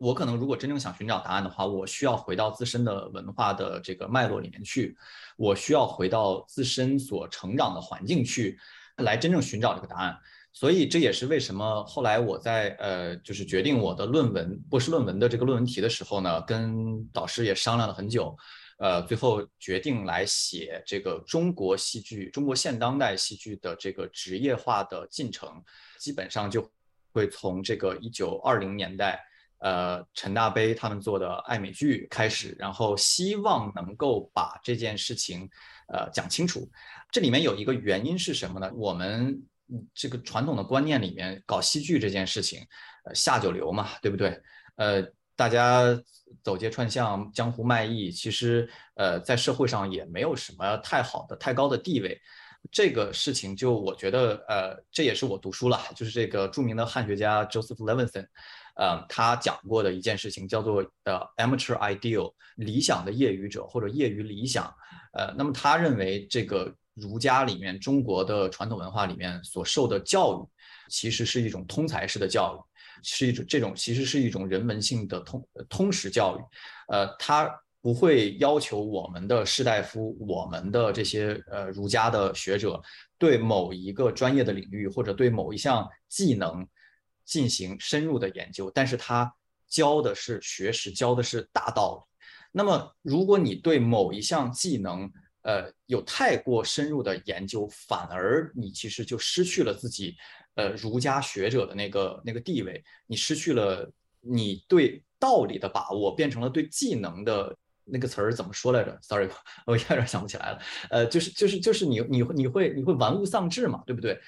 我可能如果真正想寻找答案的话，我需要回到自身的文化的这个脉络里面去，我需要回到自身所成长的环境去，来真正寻找这个答案。所以这也是为什么后来我在呃，就是决定我的论文博士论文的这个论文题的时候呢，跟导师也商量了很久，呃，最后决定来写这个中国戏剧、中国现当代戏剧的这个职业化的进程，基本上就会从这个一九二零年代。呃，陈大悲他们做的爱美剧开始，然后希望能够把这件事情，呃，讲清楚。这里面有一个原因是什么呢？我们这个传统的观念里面，搞戏剧这件事情，呃，下九流嘛，对不对？呃，大家走街串巷、江湖卖艺，其实呃，在社会上也没有什么太好的、太高的地位。这个事情就我觉得，呃，这也是我读书了，就是这个著名的汉学家 Joseph Levinson。呃，他讲过的一件事情叫做呃 amateur ideal 理想的业余者或者业余理想。呃，那么他认为这个儒家里面中国的传统文化里面所受的教育，其实是一种通才式的教育，是一种这种其实是一种人文性的通通识教育。呃，他不会要求我们的士大夫、我们的这些呃儒家的学者对某一个专业的领域或者对某一项技能。进行深入的研究，但是他教的是学识，教的是大道理。那么，如果你对某一项技能，呃，有太过深入的研究，反而你其实就失去了自己，呃，儒家学者的那个那个地位，你失去了你对道理的把握，变成了对技能的那个词儿怎么说来着？Sorry，*laughs* 我有点想不起来了。呃，就是就是就是你你你会你会玩物丧志嘛，对不对？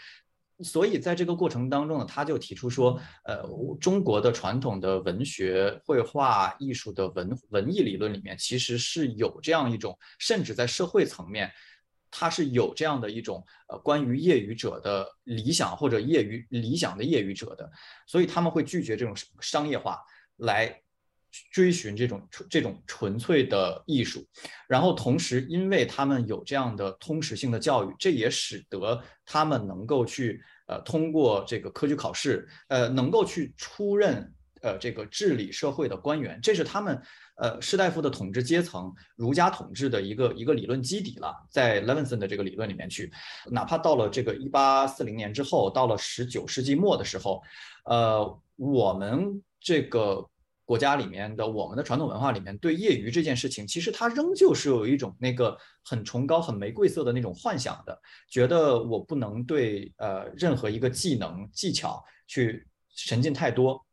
所以在这个过程当中呢，他就提出说，呃，中国的传统的文学、绘画、艺术的文文艺理论里面，其实是有这样一种，甚至在社会层面，他是有这样的一种，呃，关于业余者的理想或者业余理想的业余者的，所以他们会拒绝这种商业化来。追寻这种这种纯粹的艺术，然后同时，因为他们有这样的通识性的教育，这也使得他们能够去呃通过这个科举考试，呃能够去出任呃这个治理社会的官员，这是他们呃士大夫的统治阶层儒家统治的一个一个理论基底了。在 Levinson 的这个理论里面去，哪怕到了这个一八四零年之后，到了十九世纪末的时候，呃我们这个。国家里面的我们的传统文化里面，对业余这件事情，其实它仍旧是有一种那个很崇高、很玫瑰色的那种幻想的，觉得我不能对呃任何一个技能技巧去沉浸太多。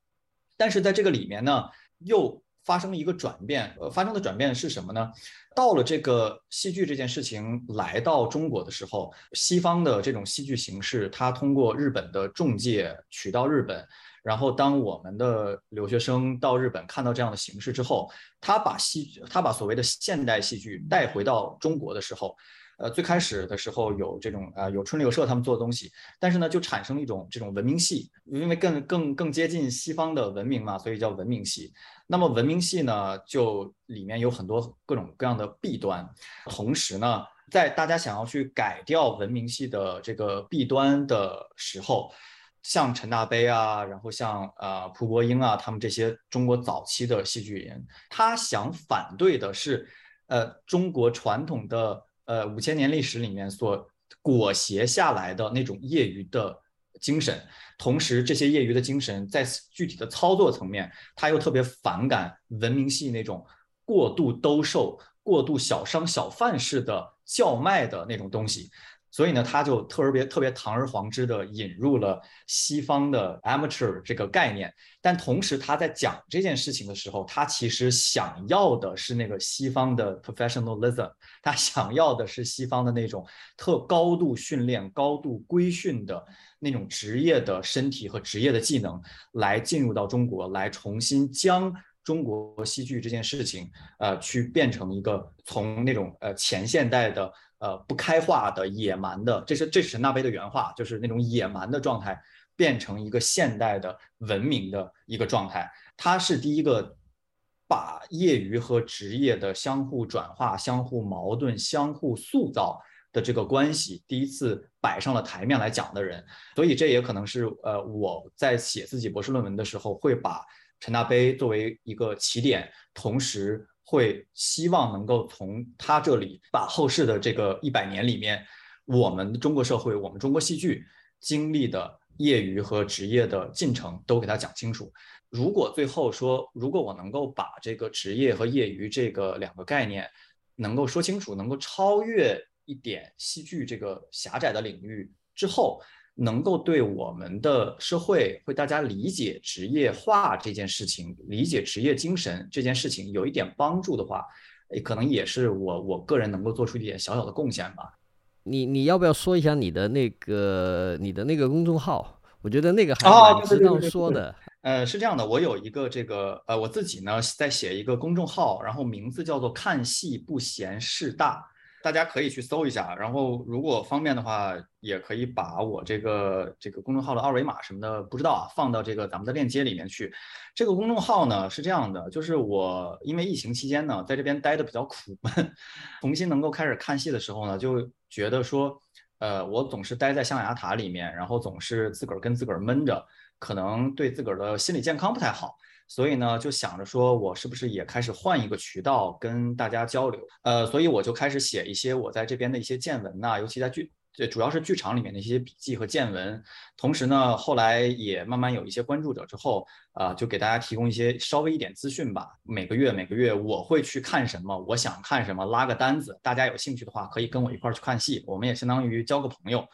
但是在这个里面呢，又发生了一个转变。呃，发生的转变是什么呢？到了这个戏剧这件事情来到中国的时候，西方的这种戏剧形式，它通过日本的中介取到日本。然后，当我们的留学生到日本看到这样的形式之后，他把戏，他把所谓的现代戏剧带回到中国的时候，呃，最开始的时候有这种呃有春柳社他们做的东西，但是呢，就产生了一种这种文明戏，因为更更更接近西方的文明嘛，所以叫文明戏。那么文明戏呢，就里面有很多各种各样的弊端，同时呢，在大家想要去改掉文明戏的这个弊端的时候。像陈大悲啊，然后像呃蒲国英啊，他们这些中国早期的戏剧人，他想反对的是，呃中国传统的呃五千年历史里面所裹挟下来的那种业余的精神，同时这些业余的精神在具体的操作层面，他又特别反感文明系那种过度兜售、过度小商小贩式的叫卖的那种东西。所以呢，他就特别特别堂而皇之的引入了西方的 amateur 这个概念，但同时他在讲这件事情的时候，他其实想要的是那个西方的 professionalism，他想要的是西方的那种特高度训练、高度规训的那种职业的身体和职业的技能，来进入到中国，来重新将中国戏剧这件事情，呃，去变成一个从那种呃前现代的。呃，不开化的野蛮的，这是这是陈大悲的原话，就是那种野蛮的状态，变成一个现代的文明的一个状态。他是第一个把业余和职业的相互转化、相互矛盾、相互塑造的这个关系，第一次摆上了台面来讲的人。所以这也可能是呃我在写自己博士论文的时候，会把陈大悲作为一个起点，同时。会希望能够从他这里把后世的这个一百年里面，我们中国社会、我们中国戏剧经历的业余和职业的进程都给他讲清楚。如果最后说，如果我能够把这个职业和业余这个两个概念能够说清楚，能够超越一点戏剧这个狭窄的领域之后。能够对我们的社会，会大家理解职业化这件事情，理解职业精神这件事情有一点帮助的话，可能也是我我个人能够做出一点小小的贡献吧。
你你要不要说一下你的那个你的那个公众号？我觉得那个还蛮值当说的。
呃，是这样的，我有一个这个呃，我自己呢在写一个公众号，然后名字叫做“看戏不嫌事大”。大家可以去搜一下，然后如果方便的话，也可以把我这个这个公众号的二维码什么的，不知道啊，放到这个咱们的链接里面去。这个公众号呢是这样的，就是我因为疫情期间呢，在这边待的比较苦闷，*laughs* 重新能够开始看戏的时候呢，就觉得说，呃，我总是待在象牙塔里面，然后总是自个儿跟自个儿闷着，可能对自个儿的心理健康不太好。所以呢，就想着说，我是不是也开始换一个渠道跟大家交流？呃，所以我就开始写一些我在这边的一些见闻呐，尤其在剧，主要是剧场里面的一些笔记和见闻。同时呢，后来也慢慢有一些关注者之后，啊，就给大家提供一些稍微一点资讯吧。每个月每个月我会去看什么，我想看什么，拉个单子，大家有兴趣的话可以跟我一块儿去看戏，我们也相当于交个朋友，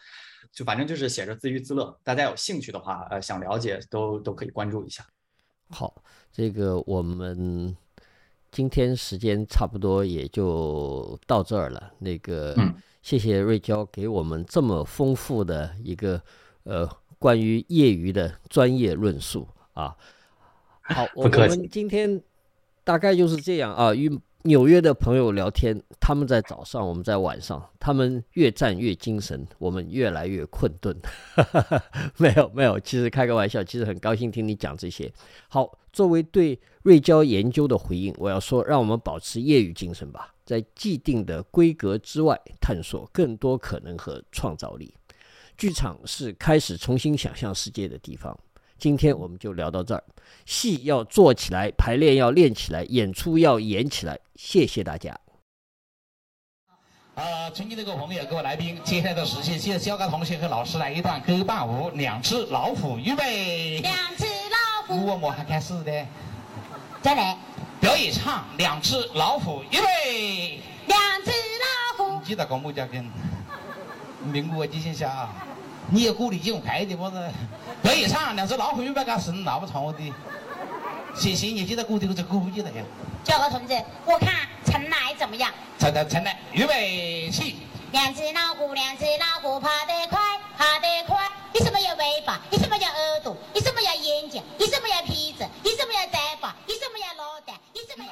就反正就是写着自娱自乐。大家有兴趣的话，呃，想了解都都可以关注一下。
好，这个我们今天时间差不多也就到这儿了。那个，谢谢瑞娇给我们这么丰富的一个呃关于业余的专业论述啊。好，我们今天大概就是这样啊。与纽约的朋友聊天，他们在早上，我们在晚上，他们越战越精神，我们越来越困顿。*laughs* 没有没有，其实开个玩笑，其实很高兴听你讲这些。好，作为对瑞交研究的回应，我要说，让我们保持业余精神吧，在既定的规格之外，探索更多可能和创造力。剧场是开始重新想象世界的地方。今天我们就聊到这儿，戏要做起来，排练要练起来，演出要演起来。谢谢大家。
呃，尊敬的各位朋友、各位来宾，接下来的时间，谢谢肖刚同学和老师来一段歌伴舞，两只老虎，预备。
两只老虎。
我们还开始的。
再来。
表演唱，两只老虎，预备。
两只老虎。
记得搞木家跟，明我记性下啊。你有鼓励金牌的不是？可以唱两只老虎又不敢死你老不唱我的。行行你记得鼓励我就鼓记得呀。
教官同志我看陈来怎么样？
陈陈陈来预备起。
两只老虎两只老虎跑得快跑得快。你什么有尾巴你什么有耳朵你什么有眼睛你什么有鼻子你什么有嘴巴你什么有脑袋你什么有